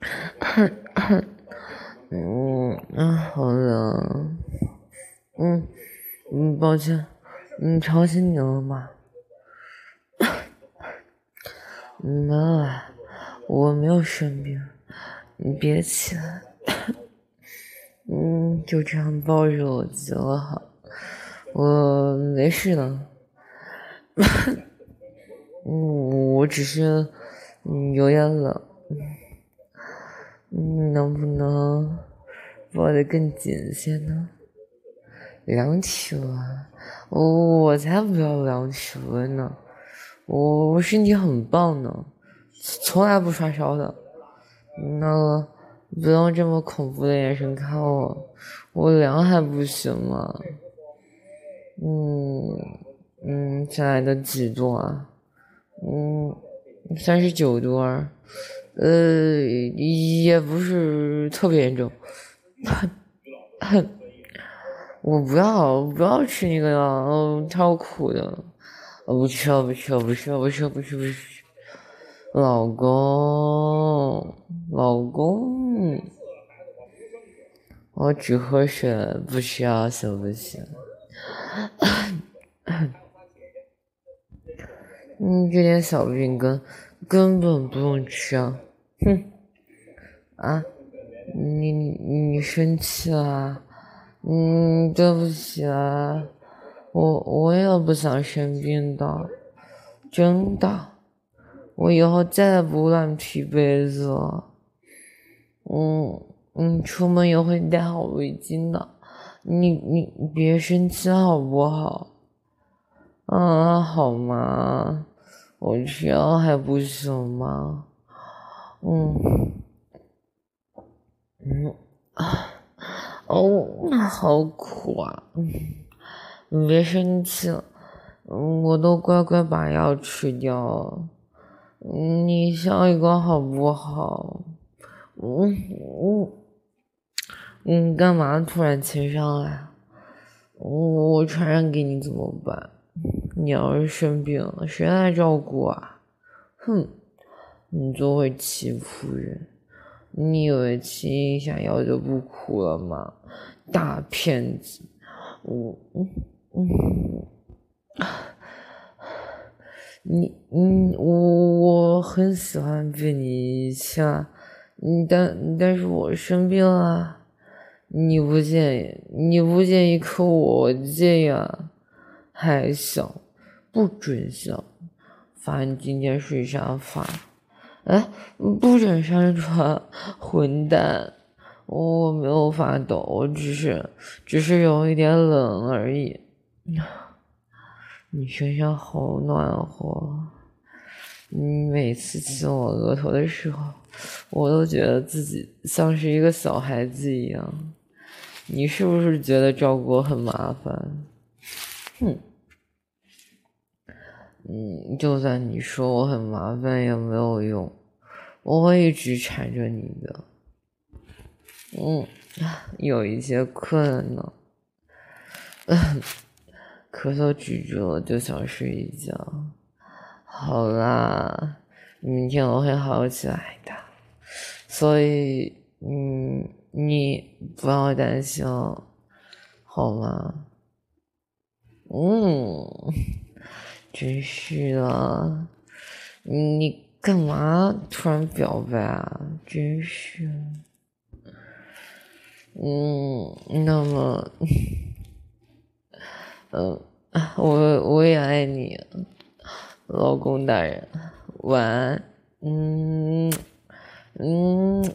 嗯嗯，好冷。嗯嗯，抱歉，嗯，吵醒你了吗？没有啊，我没有生病。你别起来。嗯，就这样抱着我就好。我没事的。嗯，我只是嗯有点冷。嗯，能不能抱得更紧些呢？量体温？我我才不要量体温呢！我我身体很棒呢，从来不发烧的。那不用这么恐怖的眼神看我，我量还不行吗？嗯嗯，现在的几度啊？嗯，三十九度啊。呃，也不是特别严重。我不要，我不要吃那个了，嗯，超苦的。我不吃了，不吃了，不吃了，不吃，不吃，不吃。老公，老公，我只喝水，不吃啊，行不行？嗯，这点小病根根本不用吃啊！哼，啊，你你生气了？嗯，对不起啊，我我也不想生病的，真的，我以后再也不乱踢被子了。嗯嗯，出门也会戴好围巾的，你你别生气好不好？啊，好吗？我这样还不行吗？嗯，嗯啊，哦，好苦啊！嗯，你别生气了，嗯，我都乖乖把药吃掉了。你笑一个好不好？嗯嗯，你干嘛突然亲上来？我我传染给你怎么办？你要是生病了，谁来照顾啊？哼！你就会欺负人，你以为亲一下腰就不苦了吗？大骗子！我嗯嗯，你嗯我我很喜欢被你亲啊，但但是我生病了，你不介意？你不介意可我介意啊！还小，不准笑，罚你今天睡沙发。哎，不准上床，混蛋！我没有发抖，我只是，只是有一点冷而已。你身上好暖和，你每次亲我额头的时候，我都觉得自己像是一个小孩子一样。你是不是觉得照顾我很麻烦？哼。嗯就算你说我很麻烦也没有用，我会一直缠着你的。嗯，有一些困呢，咳嗽止住了就想睡一觉。好啦，明天我会好起来的，所以嗯，你不要担心，好吗？嗯。真是的，你干嘛突然表白啊？真是，嗯，那么，嗯，我我也爱你，老公大人，晚安，嗯，嗯。